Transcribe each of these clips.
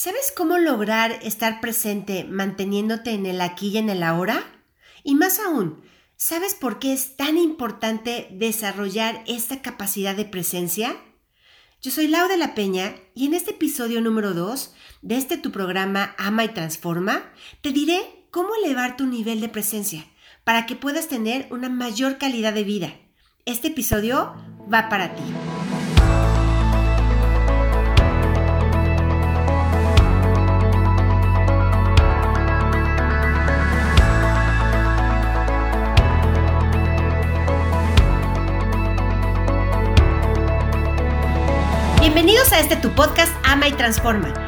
¿Sabes cómo lograr estar presente manteniéndote en el aquí y en el ahora? Y más aún, ¿sabes por qué es tan importante desarrollar esta capacidad de presencia? Yo soy Lau de la Peña y en este episodio número 2 de este tu programa Ama y Transforma, te diré cómo elevar tu nivel de presencia para que puedas tener una mayor calidad de vida. Este episodio va para ti. Este tu podcast Ama y Transforma.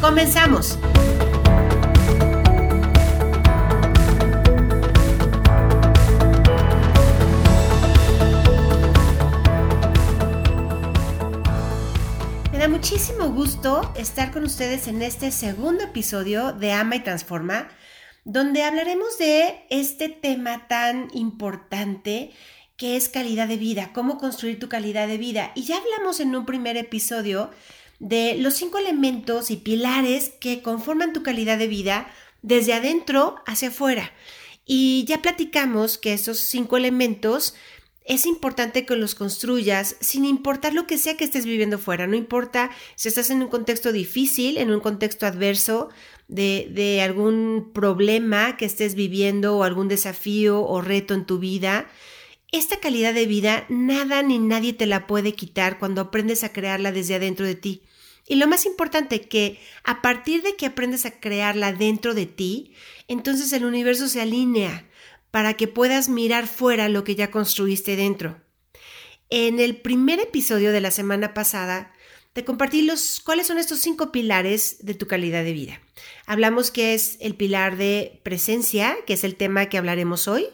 Comenzamos. Me da muchísimo gusto estar con ustedes en este segundo episodio de Ama y Transforma, donde hablaremos de este tema tan importante que es calidad de vida, cómo construir tu calidad de vida. Y ya hablamos en un primer episodio de los cinco elementos y pilares que conforman tu calidad de vida desde adentro hacia afuera. Y ya platicamos que esos cinco elementos es importante que los construyas sin importar lo que sea que estés viviendo fuera. No importa si estás en un contexto difícil, en un contexto adverso, de, de algún problema que estés viviendo o algún desafío o reto en tu vida. Esta calidad de vida nada ni nadie te la puede quitar cuando aprendes a crearla desde adentro de ti. Y lo más importante que a partir de que aprendes a crearla dentro de ti, entonces el universo se alinea para que puedas mirar fuera lo que ya construiste dentro. En el primer episodio de la semana pasada te compartí los cuáles son estos cinco pilares de tu calidad de vida. Hablamos que es el pilar de presencia, que es el tema que hablaremos hoy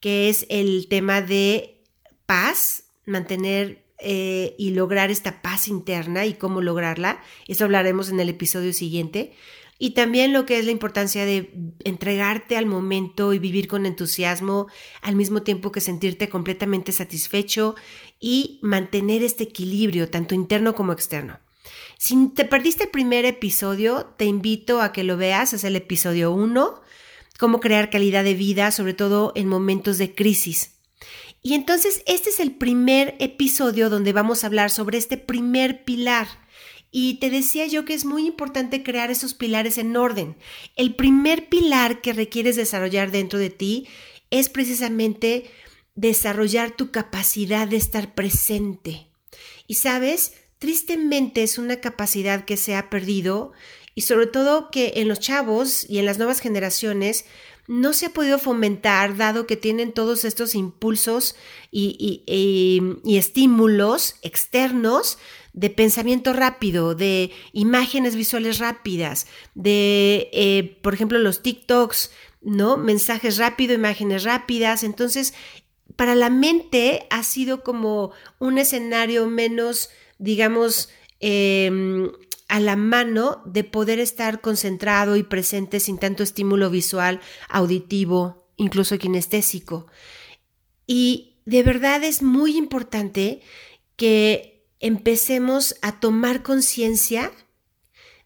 que es el tema de paz, mantener eh, y lograr esta paz interna y cómo lograrla. Eso hablaremos en el episodio siguiente. Y también lo que es la importancia de entregarte al momento y vivir con entusiasmo, al mismo tiempo que sentirte completamente satisfecho y mantener este equilibrio, tanto interno como externo. Si te perdiste el primer episodio, te invito a que lo veas, es el episodio 1 cómo crear calidad de vida, sobre todo en momentos de crisis. Y entonces este es el primer episodio donde vamos a hablar sobre este primer pilar. Y te decía yo que es muy importante crear esos pilares en orden. El primer pilar que requieres desarrollar dentro de ti es precisamente desarrollar tu capacidad de estar presente. Y sabes, tristemente es una capacidad que se ha perdido y sobre todo que en los chavos y en las nuevas generaciones no se ha podido fomentar dado que tienen todos estos impulsos y, estímulos externos de pensamiento rápido, de imágenes visuales rápidas, de, eh, por ejemplo, los TikToks, ¿no? Mensajes rápidos, imágenes rápidas. Entonces, para la mente ha sido como un escenario menos, digamos, em, a la mano de poder estar concentrado y presente sin tanto estímulo visual, auditivo, incluso kinestésico. Y de verdad es muy importante que empecemos a tomar conciencia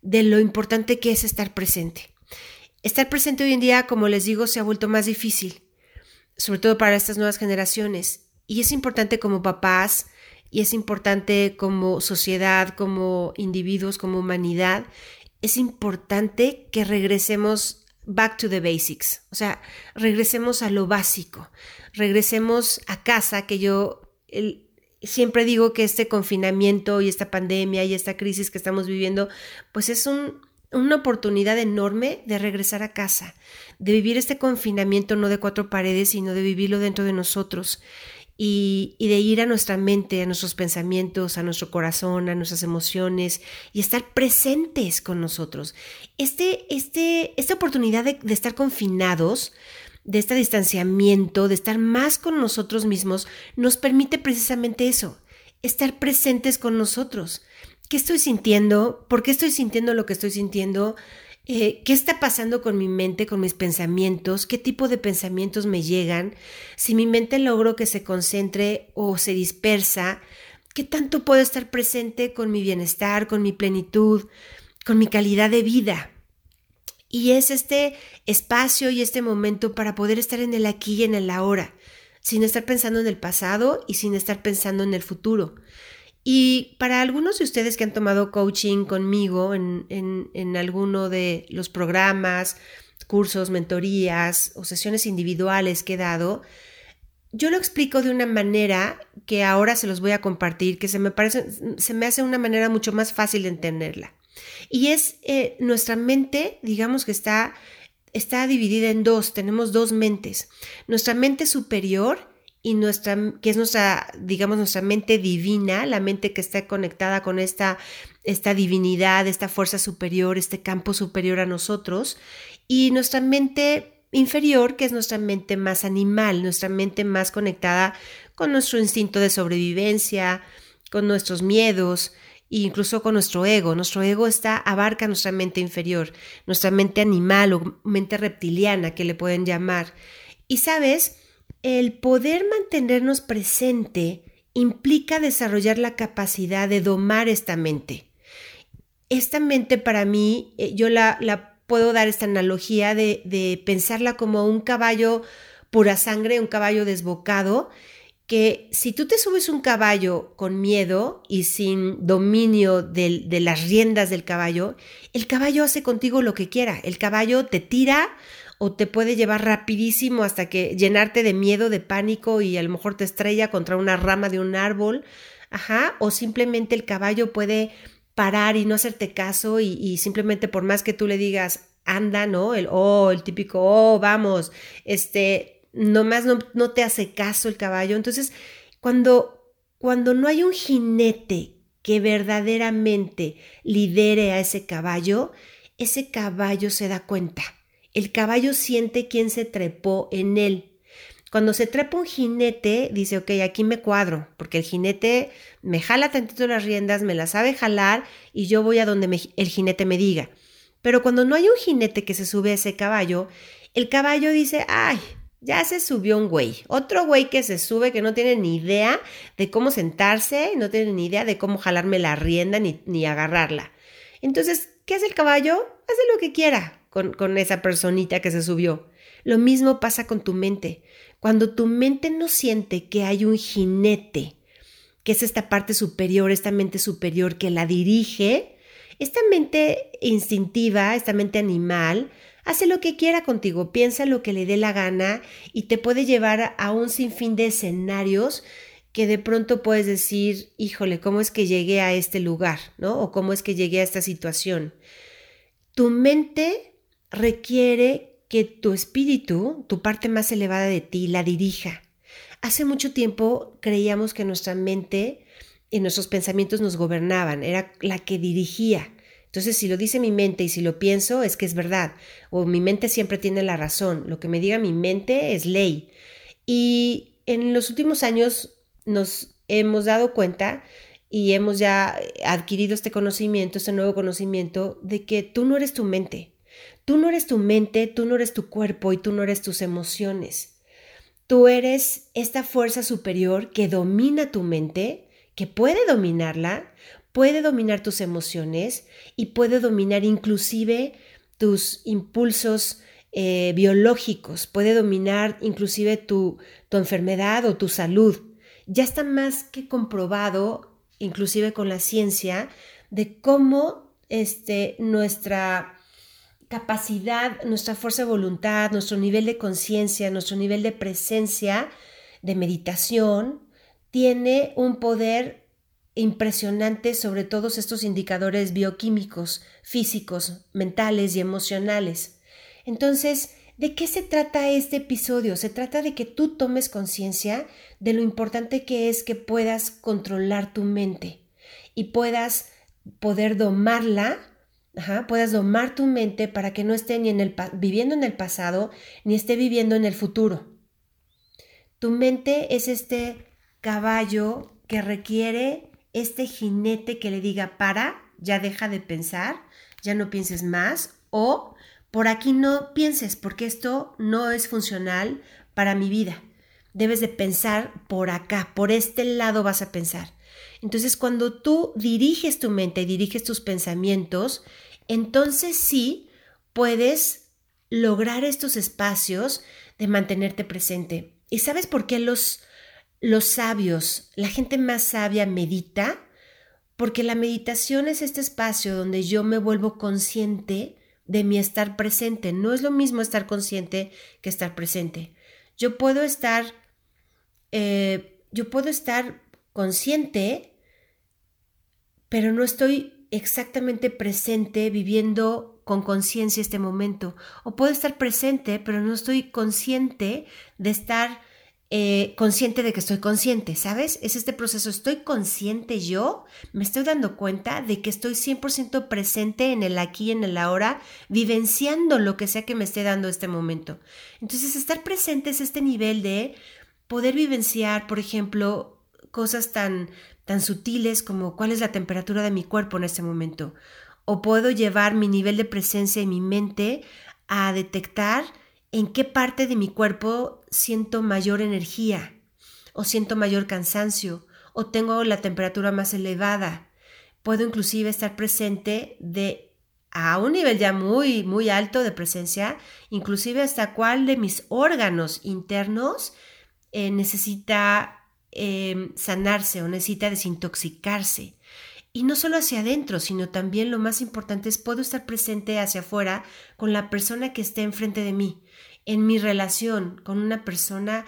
de lo importante que es estar presente. Estar presente hoy en día, como les digo, se ha vuelto más difícil, sobre todo para estas nuevas generaciones. Y es importante como papás, y es importante como sociedad, como individuos, como humanidad, es importante que regresemos back to the basics, o sea, regresemos a lo básico, regresemos a casa, que yo siempre digo que este confinamiento y esta pandemia y esta crisis que estamos viviendo, pues es una oportunidad enorme de regresar a casa, de vivir este confinamiento no de cuatro paredes, sino de vivirlo dentro de nosotros y, de ir a nuestra mente, a nuestros pensamientos, a nuestro corazón, a nuestras emociones y estar presentes con nosotros. Este, este, esta oportunidad de, de estar confinados, de este distanciamiento, de estar más con nosotros mismos, nos permite precisamente eso, estar presentes con nosotros. ¿Qué estoy sintiendo? ¿Por qué estoy sintiendo lo que estoy sintiendo? Eh, ¿Qué está pasando con mi mente, con mis pensamientos? ¿Qué tipo de pensamientos me llegan? Si mi mente logro que se concentre o se dispersa, ¿qué tanto puedo estar presente con mi bienestar, con mi plenitud, con mi calidad de vida? Y es este espacio y este momento para poder estar en el aquí y en el ahora, sin estar pensando en el pasado y sin estar pensando en el futuro. Y para algunos de ustedes que han tomado coaching conmigo en, en, alguno de los programas, cursos, mentorías o sesiones individuales que he dado, yo lo explico de una manera que ahora se los voy a compartir, que se me parece, se me hace una manera mucho más fácil de entenderla. Y es eh, nuestra mente, digamos que está, está dividida en dos, tenemos dos mentes. Nuestra mente superior y nuestra, que es nuestra, digamos, nuestra mente divina, la mente que está conectada con esta, esta divinidad, esta fuerza superior, este campo superior a nosotros, y nuestra mente inferior, que es nuestra mente más animal, nuestra mente más conectada con nuestro instinto de sobrevivencia, con nuestros miedos, e incluso con nuestro ego. Nuestro ego está, abarca nuestra mente inferior, nuestra mente animal o mente reptiliana que le pueden llamar. Y sabes, el poder mantenernos presente implica desarrollar la capacidad de domar esta mente. Esta mente para mí, eh, yo la, puedo dar esta analogía de, pensarla como un caballo pura sangre, un caballo desbocado, que si tú te subes un caballo con miedo y sin dominio de, las riendas del caballo, el caballo hace contigo lo que quiera. El caballo te tira o te puede llevar rapidísimo hasta que llenarte de miedo, de pánico y a lo mejor te estrella contra una rama de un árbol, ajá, o simplemente el caballo puede parar y no hacerte caso y, simplemente por más que tú le digas, anda, ¿no? El, oh, el típico, oh, vamos, este, nomás no, no te hace caso el caballo. Entonces, cuando, cuando no hay un jinete que verdaderamente lidere a ese caballo, ese caballo se da cuenta el caballo siente quién se trepó en él. Cuando se trepa un jinete, dice, ok, aquí me cuadro, porque el jinete me jala tantito las riendas, me las sabe jalar y yo voy a donde el jinete me diga. Pero cuando no hay un jinete que se sube a ese caballo, el caballo dice, ay, ya se subió un güey. Otro güey que se sube que no tiene ni idea de cómo sentarse, no tiene ni idea de cómo jalarme la rienda ni, ni agarrarla. Entonces, ¿qué hace el caballo? Hace lo que quiera con, esa personita que se subió. Lo mismo pasa con tu mente. Cuando tu mente no siente que hay un jinete, que es esta parte superior, esta mente superior que la dirige, esta mente instintiva, esta mente animal, hace lo que quiera contigo, piensa lo que le dé la gana y te puede llevar a un sinfín de escenarios que de pronto puedes decir, híjole, ¿cómo es que llegué a este lugar? ¿No? O cómo es que llegué a esta situación. Tu mente requiere que tu espíritu, tu parte más elevada de ti, la dirija. Hace mucho tiempo creíamos que nuestra mente y nuestros pensamientos nos gobernaban, era la que dirigía. Entonces, si lo dice mi mente y si lo pienso, es que es verdad. O mi mente siempre tiene la razón. Lo que me diga mi mente es ley. Y en los últimos años nos hemos dado cuenta y hemos ya adquirido este conocimiento, este nuevo conocimiento de que tú no eres tu mente. Tú no eres tu mente, tú no eres tu cuerpo y tú no eres tus emociones. Tú eres esta fuerza superior que domina tu mente, que puede dominarla, puede dominar tus emociones y puede dominar inclusive tus impulsos eh, biológicos, puede dominar inclusive tu, tu enfermedad o tu salud. Ya está más que comprobado, inclusive con la ciencia, de cómo este, nuestra capacidad, nuestra fuerza de voluntad, nuestro nivel de conciencia, nuestro nivel de presencia, de meditación, tiene un poder impresionante sobre todos estos indicadores bioquímicos, físicos, mentales y emocionales. Entonces, ¿De qué se trata este episodio? Se trata de que tú tomes conciencia de lo importante que es que puedas controlar tu mente y puedas poder domarla, puedas domar tu mente para que no esté ni en el, viviendo en el pasado ni esté viviendo en el futuro. Tu mente es este caballo que requiere este jinete que le diga para, ya deja de pensar, ya no pienses más o por aquí no pienses porque esto no es funcional para mi vida. Debes de pensar por acá, por este lado vas a pensar. Entonces cuando tú diriges tu mente, diriges tus pensamientos, entonces sí puedes lograr estos espacios de mantenerte presente. ¿Y sabes por qué los, los sabios, la gente más sabia medita? Porque la meditación es este espacio donde yo me vuelvo consciente de mi estar presente. No es lo mismo estar consciente que estar presente. Yo puedo estar, eh, yo puedo estar consciente, pero no estoy exactamente presente viviendo con conciencia este momento. O puedo estar presente, pero no estoy consciente de estar eh, consciente de que estoy consciente, ¿sabes? Es este proceso, estoy consciente yo, me estoy dando cuenta de que estoy 100% presente en el aquí, en el ahora, vivenciando lo que sea que me esté dando este momento. Entonces, estar presente es este nivel de poder vivenciar, por ejemplo, cosas tan, tan sutiles como cuál es la temperatura de mi cuerpo en este momento. O puedo llevar mi nivel de presencia y mi mente a detectar en qué parte de mi cuerpo siento mayor energía o siento mayor cansancio o tengo la temperatura más elevada. Puedo inclusive estar presente de a un nivel ya muy muy alto de presencia, inclusive hasta cuál de mis órganos internos eh, necesita em, sanarse o necesita desintoxicarse. Y no solo hacia adentro, sino también lo más importante es puedo estar presente hacia afuera con la persona que esté enfrente de mí en mi relación con una persona,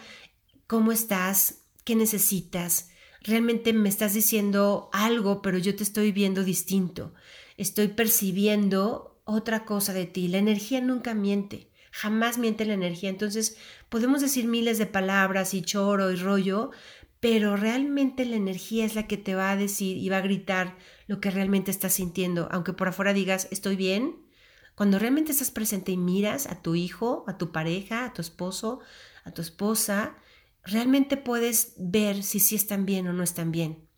¿cómo estás? ¿Qué necesitas? Realmente me estás diciendo algo, pero yo te estoy viendo distinto. Estoy percibiendo otra cosa de ti. La energía nunca miente. Jamás miente la energía. Entonces, podemos decir miles de palabras y choro y rollo, pero realmente la energía es la que te va a decir y va a gritar lo que realmente estás sintiendo. Aunque por afuera digas, estoy bien, cuando realmente estás presente y miras a tu hijo, a tu pareja, a tu esposo, a tu esposa, realmente puedes ver si sí están bien o no están bien.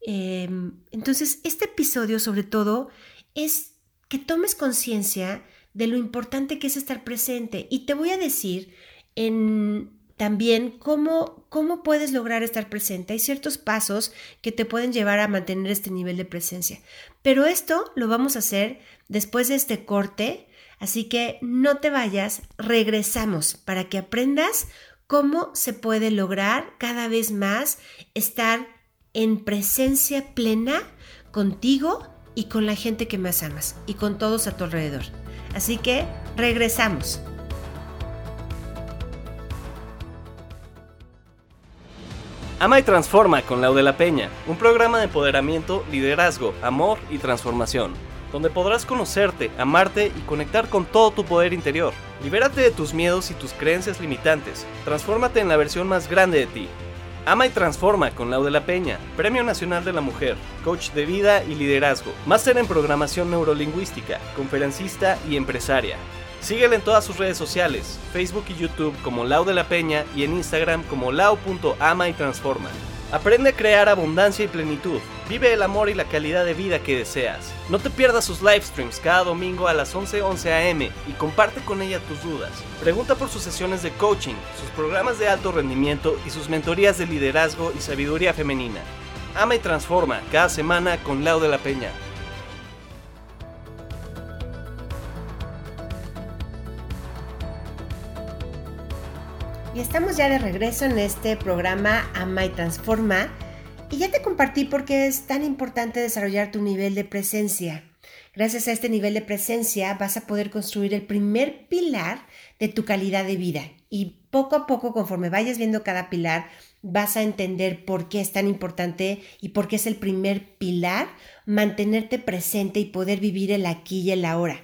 Em, entonces, este episodio sobre todo es que tomes conciencia de lo importante que es estar presente. Y te voy a decir en también cómo, cómo puedes lograr estar presente. Hay ciertos pasos que te pueden llevar a mantener este nivel de presencia. Pero esto lo vamos a hacer después de este corte, así que no te vayas, regresamos para que aprendas cómo se puede lograr cada vez más estar en presencia plena contigo y con la gente que más amas y con todos a tu alrededor. Así que regresamos. Ama y Transforma con Lau de la Peña, un programa de empoderamiento, liderazgo, amor y transformación, donde podrás conocerte, amarte y conectar con todo tu poder interior. Libérate de tus miedos y tus creencias limitantes, transfórmate en la versión más grande de ti. Ama y Transforma con Lau de la Peña, Premio Nacional de la Mujer, Coach de Vida y Liderazgo, Máster en Programación Neurolingüística, Conferencista y Empresaria. Síguele en todas sus redes sociales, Facebook y YouTube como Lau de la Peña y en Instagram como lau.ama y transforma. Aprende a crear abundancia y plenitud. Vive el amor y la calidad de vida que deseas. No te pierdas sus live streams cada domingo a las 11:11 11 am y comparte con ella tus dudas. Pregunta por sus sesiones de coaching, sus programas de alto rendimiento y sus mentorías de liderazgo y sabiduría femenina. Ama y transforma cada semana con Lau de la Peña. Y estamos ya de regreso en este programa Ama y Transforma. Y ya te compartí por qué es tan importante desarrollar tu nivel de presencia. Gracias a este nivel de presencia vas a poder construir el primer pilar de tu calidad de vida. Y poco a poco, conforme vayas viendo cada pilar, vas a entender por qué es tan importante y por qué es el primer pilar mantenerte presente y poder vivir el aquí y el ahora.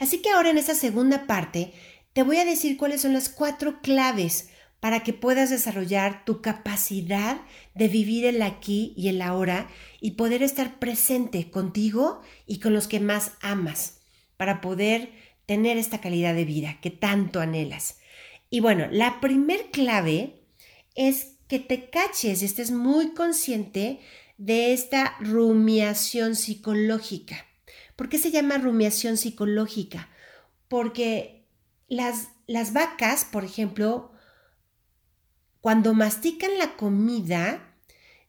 Así que ahora en esta segunda parte te voy a decir cuáles son las cuatro claves para que puedas desarrollar tu capacidad de vivir el aquí y el ahora y poder estar presente contigo y con los que más amas, para poder tener esta calidad de vida que tanto anhelas. Y bueno, la primer clave es que te caches y estés muy consciente de esta rumiación psicológica. ¿Por qué se llama rumiación psicológica? Porque las, las vacas, por ejemplo, cuando mastican la comida,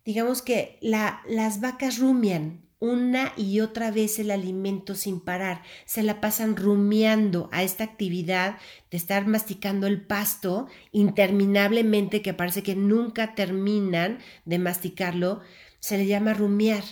digamos que las vacas rumian una y otra vez el alimento sin parar, se la pasan rumiando a esta actividad de estar masticando el pasto interminablemente que parece que nunca terminan de masticarlo, se le llama rumiar.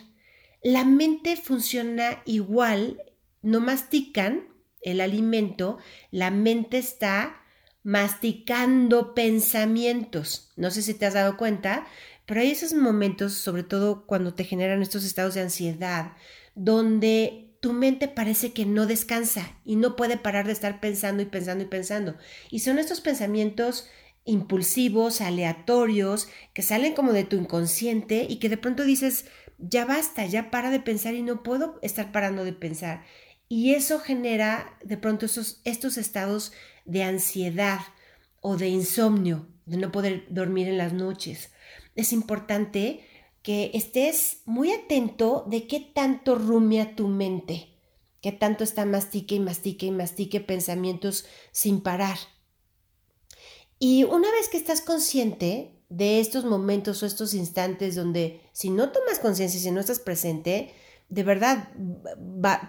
La mente funciona igual, no mastican el alimento, la mente está masticando pensamientos. No sé si te has dado cuenta, pero hay esos momentos, sobre todo cuando te generan estos estados de ansiedad, donde tu mente parece que no descansa y no puede parar de estar pensando y pensando y pensando. Y son estos pensamientos impulsivos, aleatorios, que salen como de tu inconsciente y que de pronto dices, ya basta, ya para de pensar y no puedo estar parando de pensar. Y eso genera de pronto esos, estos estados de ansiedad o de insomnio, de no poder dormir en las noches. Es importante que estés muy atento de qué tanto rumia tu mente, qué tanto está mastique y mastique y mastique pensamientos sin parar. Y una vez que estás consciente de estos momentos o estos instantes donde si no tomas conciencia, si no estás presente, de verdad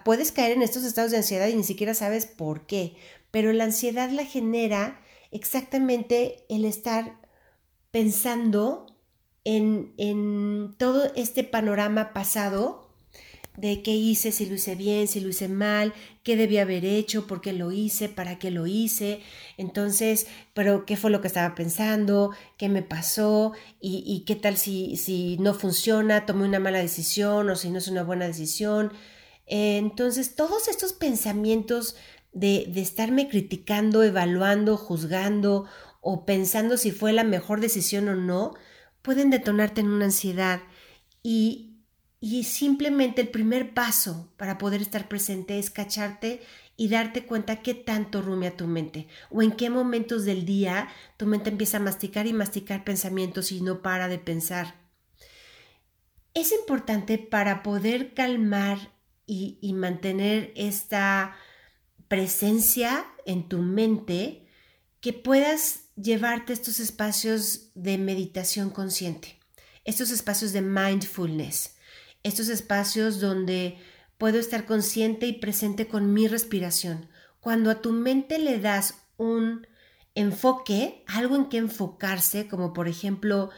puedes caer en estos estados de ansiedad y ni siquiera sabes por qué pero la ansiedad la genera exactamente el estar pensando en, en todo este panorama pasado de qué hice, si lo hice bien, si lo hice mal, qué debía haber hecho, por qué lo hice, para qué lo hice, entonces, pero qué fue lo que estaba pensando, qué me pasó y, y qué tal si, si no funciona, tomé una mala decisión o si no es una buena decisión. entonces, todos estos pensamientos de, estarme criticando, evaluando, juzgando o pensando si fue la mejor decisión o no, pueden detonarte en una ansiedad. Y, y simplemente el primer paso para poder estar presente es cacharte y darte cuenta qué tanto rumia tu mente o en qué momentos del día tu mente empieza a masticar y masticar pensamientos y no para de pensar. Es importante para poder calmar y, y mantener esta presencia en tu mente que puedas llevarte estos espacios de meditación consciente, estos espacios de mindfulness, estos espacios donde puedo estar consciente y presente con mi respiración. Cuando a tu mente le das un enfoque, algo en que enfocarse, como por ejemplo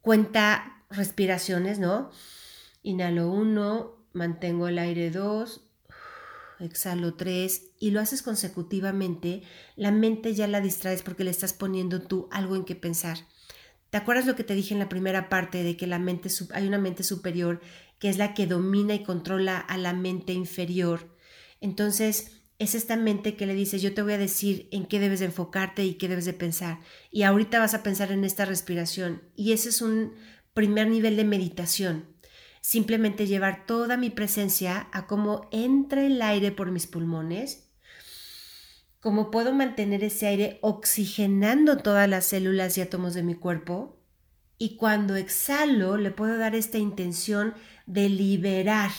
cuenta respiraciones, ¿no? Inhalo uno, mantengo el aire dos, exhalo tres y lo haces consecutivamente, la mente ya la distraes porque le estás poniendo tú algo en que pensar. ¿Te acuerdas lo que te dije en la primera parte de que la mente hay una mente superior que es la que domina y controla a la mente inferior? Entonces, es esta mente que le dice, yo te voy a decir en qué debes de enfocarte y qué debes de pensar. Y ahorita vas a pensar en esta respiración. Y ese es un primer nivel de meditación simplemente llevar toda mi presencia a cómo entra el aire por mis pulmones, cómo puedo mantener ese aire oxigenando todas las células y átomos de mi cuerpo, y cuando exhalo le puedo dar esta intención de liberar.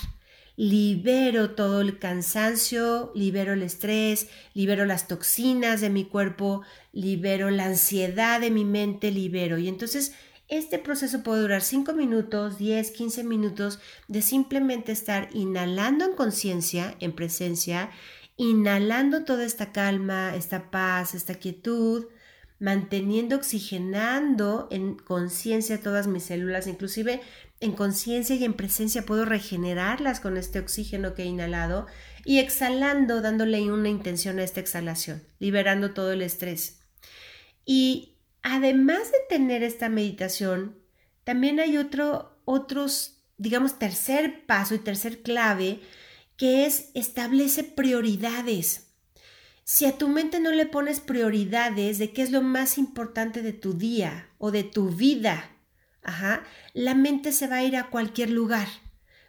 Libero todo el cansancio, libero el estrés, libero las toxinas de mi cuerpo, libero la ansiedad de mi mente, libero. Y entonces este proceso puede durar 5 minutos, 10, 15 minutos de simplemente estar inhalando en conciencia, en presencia, inhalando toda esta calma, esta paz, esta quietud, manteniendo, oxigenando en conciencia todas mis células, inclusive en conciencia y en presencia puedo regenerarlas con este oxígeno que he inhalado y exhalando, dándole una intención a esta exhalación, liberando todo el estrés. Y además de tener esta meditación, también hay otro, otros, digamos, tercer paso y tercer clave, que es establece prioridades. Si a tu mente no le pones prioridades de qué es lo más importante de tu día o de tu vida, ajá, la mente se va a ir a cualquier lugar.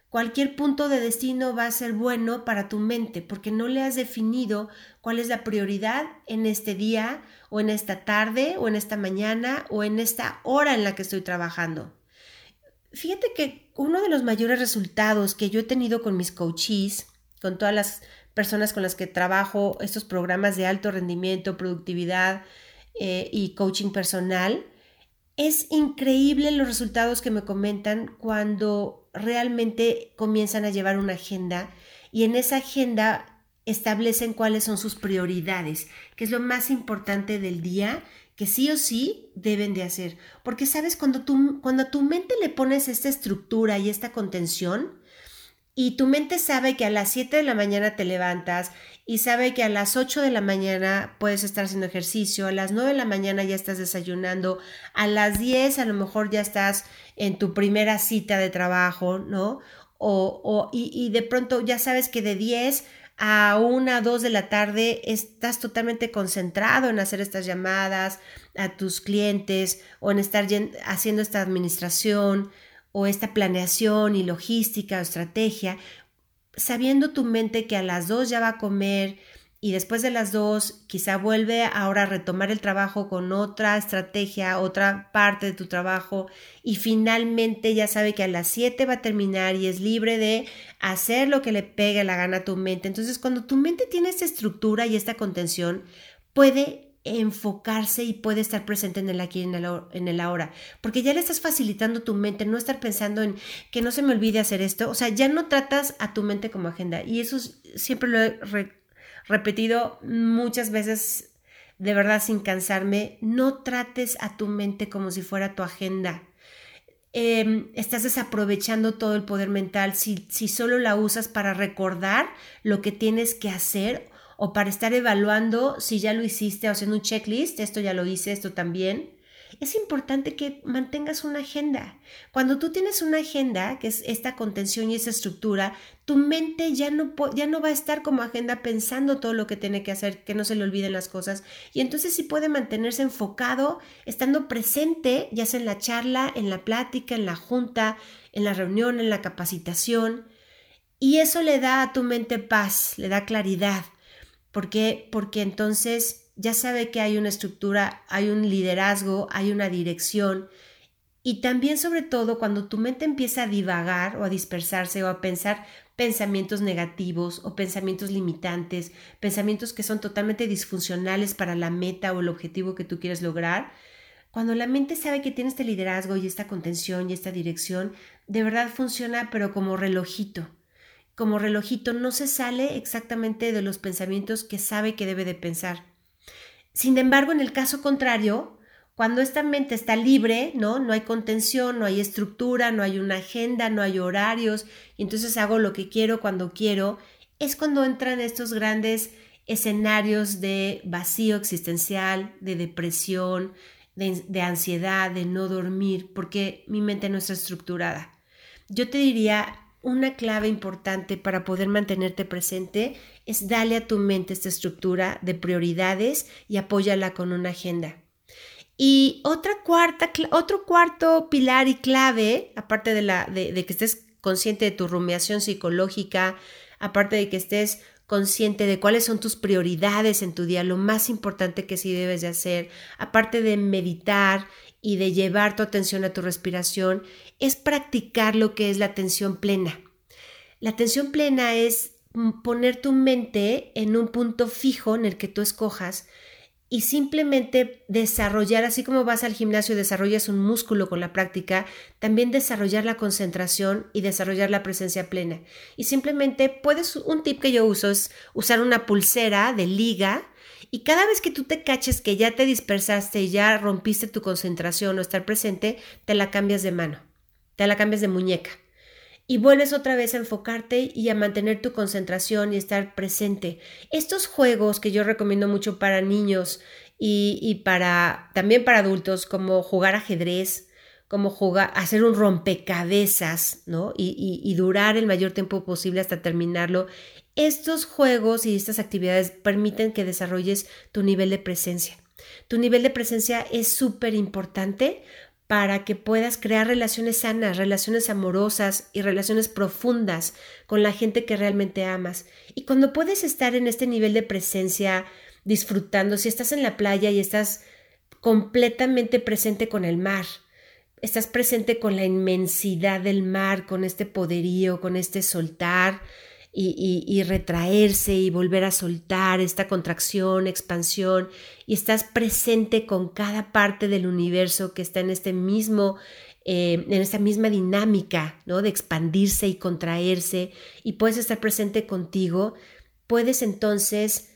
Cualquier punto de destino va a ser bueno para tu mente porque no le has definido cuál es la prioridad en este día o en esta tarde o en esta mañana o en esta hora en la que estoy trabajando. Fíjate que uno de los mayores resultados que yo he tenido con mis coaches, con todas las personas con las que trabajo estos programas de alto rendimiento, productividad eh, y coaching personal, es increíble los resultados que me comentan cuando realmente comienzan a llevar una agenda y en esa agenda establecen cuáles son sus prioridades, que es lo más importante del día que sí o sí deben de hacer. Porque sabes, cuando, tú, cuando a tu mente le pones esta estructura y esta contención, y tu mente sabe que a las 7 de la mañana te levantas y sabe que a las 8 de la mañana puedes estar haciendo ejercicio, a las 9 de la mañana ya estás desayunando, a las 10 a lo mejor ya estás en tu primera cita de trabajo, ¿no? O, o y, y, de pronto ya sabes que de 10 a 1, 2 de la tarde estás totalmente concentrado en hacer estas llamadas a tus clientes o en estar haciendo esta administración o esta planeación y logística o estrategia, sabiendo tu mente que a las dos ya va a comer y después de las dos quizá vuelve ahora a retomar el trabajo con otra estrategia, otra parte de tu trabajo y finalmente ya sabe que a las 7 va a terminar y es libre de hacer lo que le pegue la gana a tu mente. Entonces cuando tu mente tiene esta estructura y esta contención, puede enfocarse y puede estar presente en el aquí y en el, en el ahora, porque ya le estás facilitando tu mente, no estar pensando en que no se me olvide hacer esto, o sea, ya no tratas a tu mente como agenda y eso siempre lo he repetido muchas veces, de verdad sin cansarme, no trates a tu mente como si fuera tu agenda. Em, estás desaprovechando todo el poder mental si, si solo la usas para recordar lo que tienes que hacer o para estar evaluando si ya lo hiciste haciendo un checklist, esto ya lo hice, esto también. Es importante que mantengas una agenda. Cuando tú tienes una agenda, que es esta contención y esa estructura, tu mente ya no, ya no va a estar como agenda pensando todo lo que tiene que hacer, que no se le olviden las cosas. Y entonces sí puede mantenerse enfocado, estando presente, ya sea en la charla, en la plática, en la junta, en la reunión, en la capacitación. Y eso le da a tu mente paz, le da claridad. ¿Por qué? Porque entonces ya sabe que hay una estructura, hay un liderazgo, hay una dirección. Y también sobre todo cuando tu mente empieza a divagar o a dispersarse o a pensar pensamientos negativos o pensamientos limitantes, pensamientos que son totalmente disfuncionales para la meta o el objetivo que tú quieres lograr, cuando la mente sabe que tiene este liderazgo y esta contención y esta dirección, de verdad funciona pero como relojito como relojito, no se sale exactamente de los pensamientos que sabe que debe de pensar. Sin embargo, en el caso contrario, cuando esta mente está libre, ¿no? No hay contención, no hay estructura, no hay una agenda, no hay horarios, y entonces hago lo que quiero cuando quiero, es cuando entran estos grandes escenarios de vacío existencial, de depresión, de, de ansiedad, de no dormir, porque mi mente no está estructurada. Yo te diría, una clave importante para poder mantenerte presente es darle a tu mente esta estructura de prioridades y apóyala con una agenda. Y otra cuarta, otro cuarto pilar y clave, aparte de, la, de, de que estés consciente de tu rumiación psicológica, aparte de que estés consciente de cuáles son tus prioridades en tu día, lo más importante que sí debes de hacer, aparte de meditar y de llevar tu atención a tu respiración, es practicar lo que es la atención plena. La atención plena es mm, poner tu mente en un punto fijo en el que tú escojas y simplemente desarrollar, así como vas al gimnasio y desarrollas un músculo con la práctica, también desarrollar la concentración y desarrollar la presencia plena. Y simplemente puedes, un tip que yo uso es usar una pulsera de liga y cada vez que tú te caches que ya te dispersaste y ya rompiste tu concentración o estar presente, te la cambias de mano te la cambias de muñeca y vuelves otra vez a enfocarte y a mantener tu concentración y estar presente. Estos juegos que yo recomiendo mucho para niños y, para también para adultos, como jugar ajedrez, como jugar, hacer un rompecabezas, ¿no? Y, y, durar el mayor tiempo posible hasta terminarlo. Estos juegos y estas actividades permiten que desarrolles tu nivel de presencia. Tu nivel de presencia es súper importante para que puedas crear relaciones sanas, relaciones amorosas y relaciones profundas con la gente que realmente amas. Y cuando puedes estar en este nivel de presencia, disfrutando, si estás en la playa y estás completamente presente con el mar, estás presente con la inmensidad del mar, con este poderío, con este soltar, y, retraerse y volver a soltar esta contracción, expansión, y estás presente con cada parte del universo que está en este mismo, eh, en esta misma dinámica, ¿no? De expandirse y contraerse, y puedes estar presente contigo, puedes entonces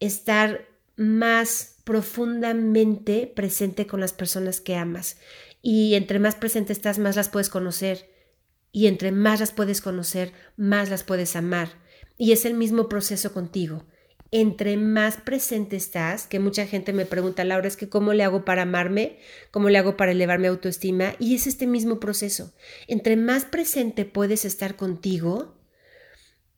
estar más profundamente presente con las personas que amas. Y entre más presente estás, más las puedes conocer y entre más las puedes conocer, más las puedes amar. Y es el mismo proceso contigo. Entre más presente estás, que mucha gente me pregunta, Laura, es que cómo le hago para amarme, cómo le hago para elevar mi autoestima, y es este mismo proceso. Entre más presente puedes estar contigo,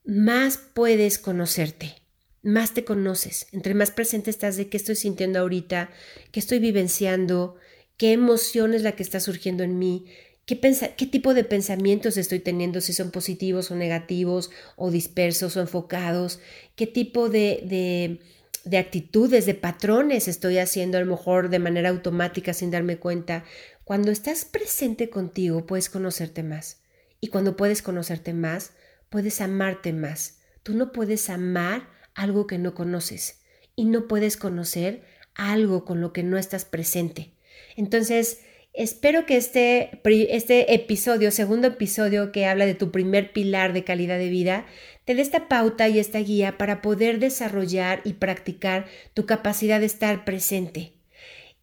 más puedes conocerte, más te conoces. Entre más presente estás de qué estoy sintiendo ahorita, qué estoy vivenciando, qué emoción es la que está surgiendo en mí, ¿Qué, tipo de pensamientos estoy teniendo? Si son positivos o negativos, o dispersos o enfocados. ¿Qué tipo de, de, actitudes, de patrones estoy haciendo a lo mejor de manera automática sin darme cuenta? Cuando estás presente contigo, puedes conocerte más. Y cuando puedes conocerte más, puedes amarte más. Tú no puedes amar algo que no conoces y no puedes conocer algo con lo que no estás presente. Entonces, Espero que este, este episodio, segundo episodio que habla de tu primer pilar de calidad de vida, te dé esta pauta y esta guía para poder desarrollar y practicar tu capacidad de estar presente.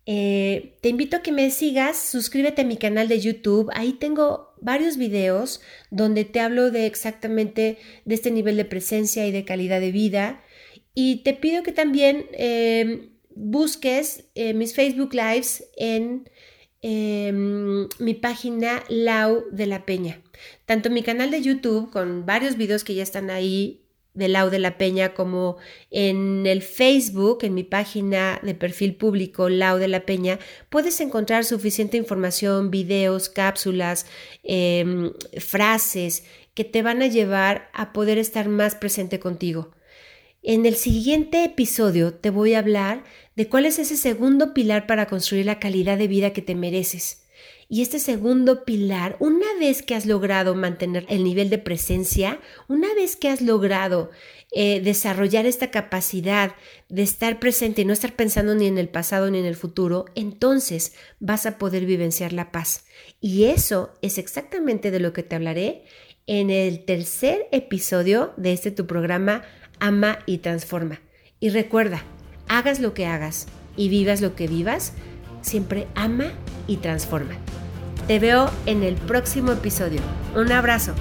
Eh, te invito a que me sigas, suscríbete a mi canal de YouTube, ahí tengo varios videos donde te hablo de exactamente de este nivel de presencia y de calidad de vida. Y te pido que también eh, busques eh, mis Facebook Lives en Em, mi página Lau de la Peña. Tanto mi canal de YouTube con varios videos que ya están ahí de Lau de la Peña como en el Facebook, en mi página de perfil público Lau de la Peña, puedes encontrar suficiente información, videos, cápsulas, em, frases que te van a llevar a poder estar más presente contigo. En el siguiente episodio te voy a hablar de cuál es ese segundo pilar para construir la calidad de vida que te mereces. Y este segundo pilar, una vez que has logrado mantener el nivel de presencia, una vez que has logrado eh, desarrollar esta capacidad de estar presente y no estar pensando ni en el pasado ni en el futuro, entonces vas a poder vivenciar la paz. Y eso es exactamente de lo que te hablaré en el tercer episodio de este tu programa Ama y Transforma. Y recuerda, hagas lo que hagas y vivas lo que vivas, siempre ama y transforma. Te veo en el próximo episodio. Un abrazo.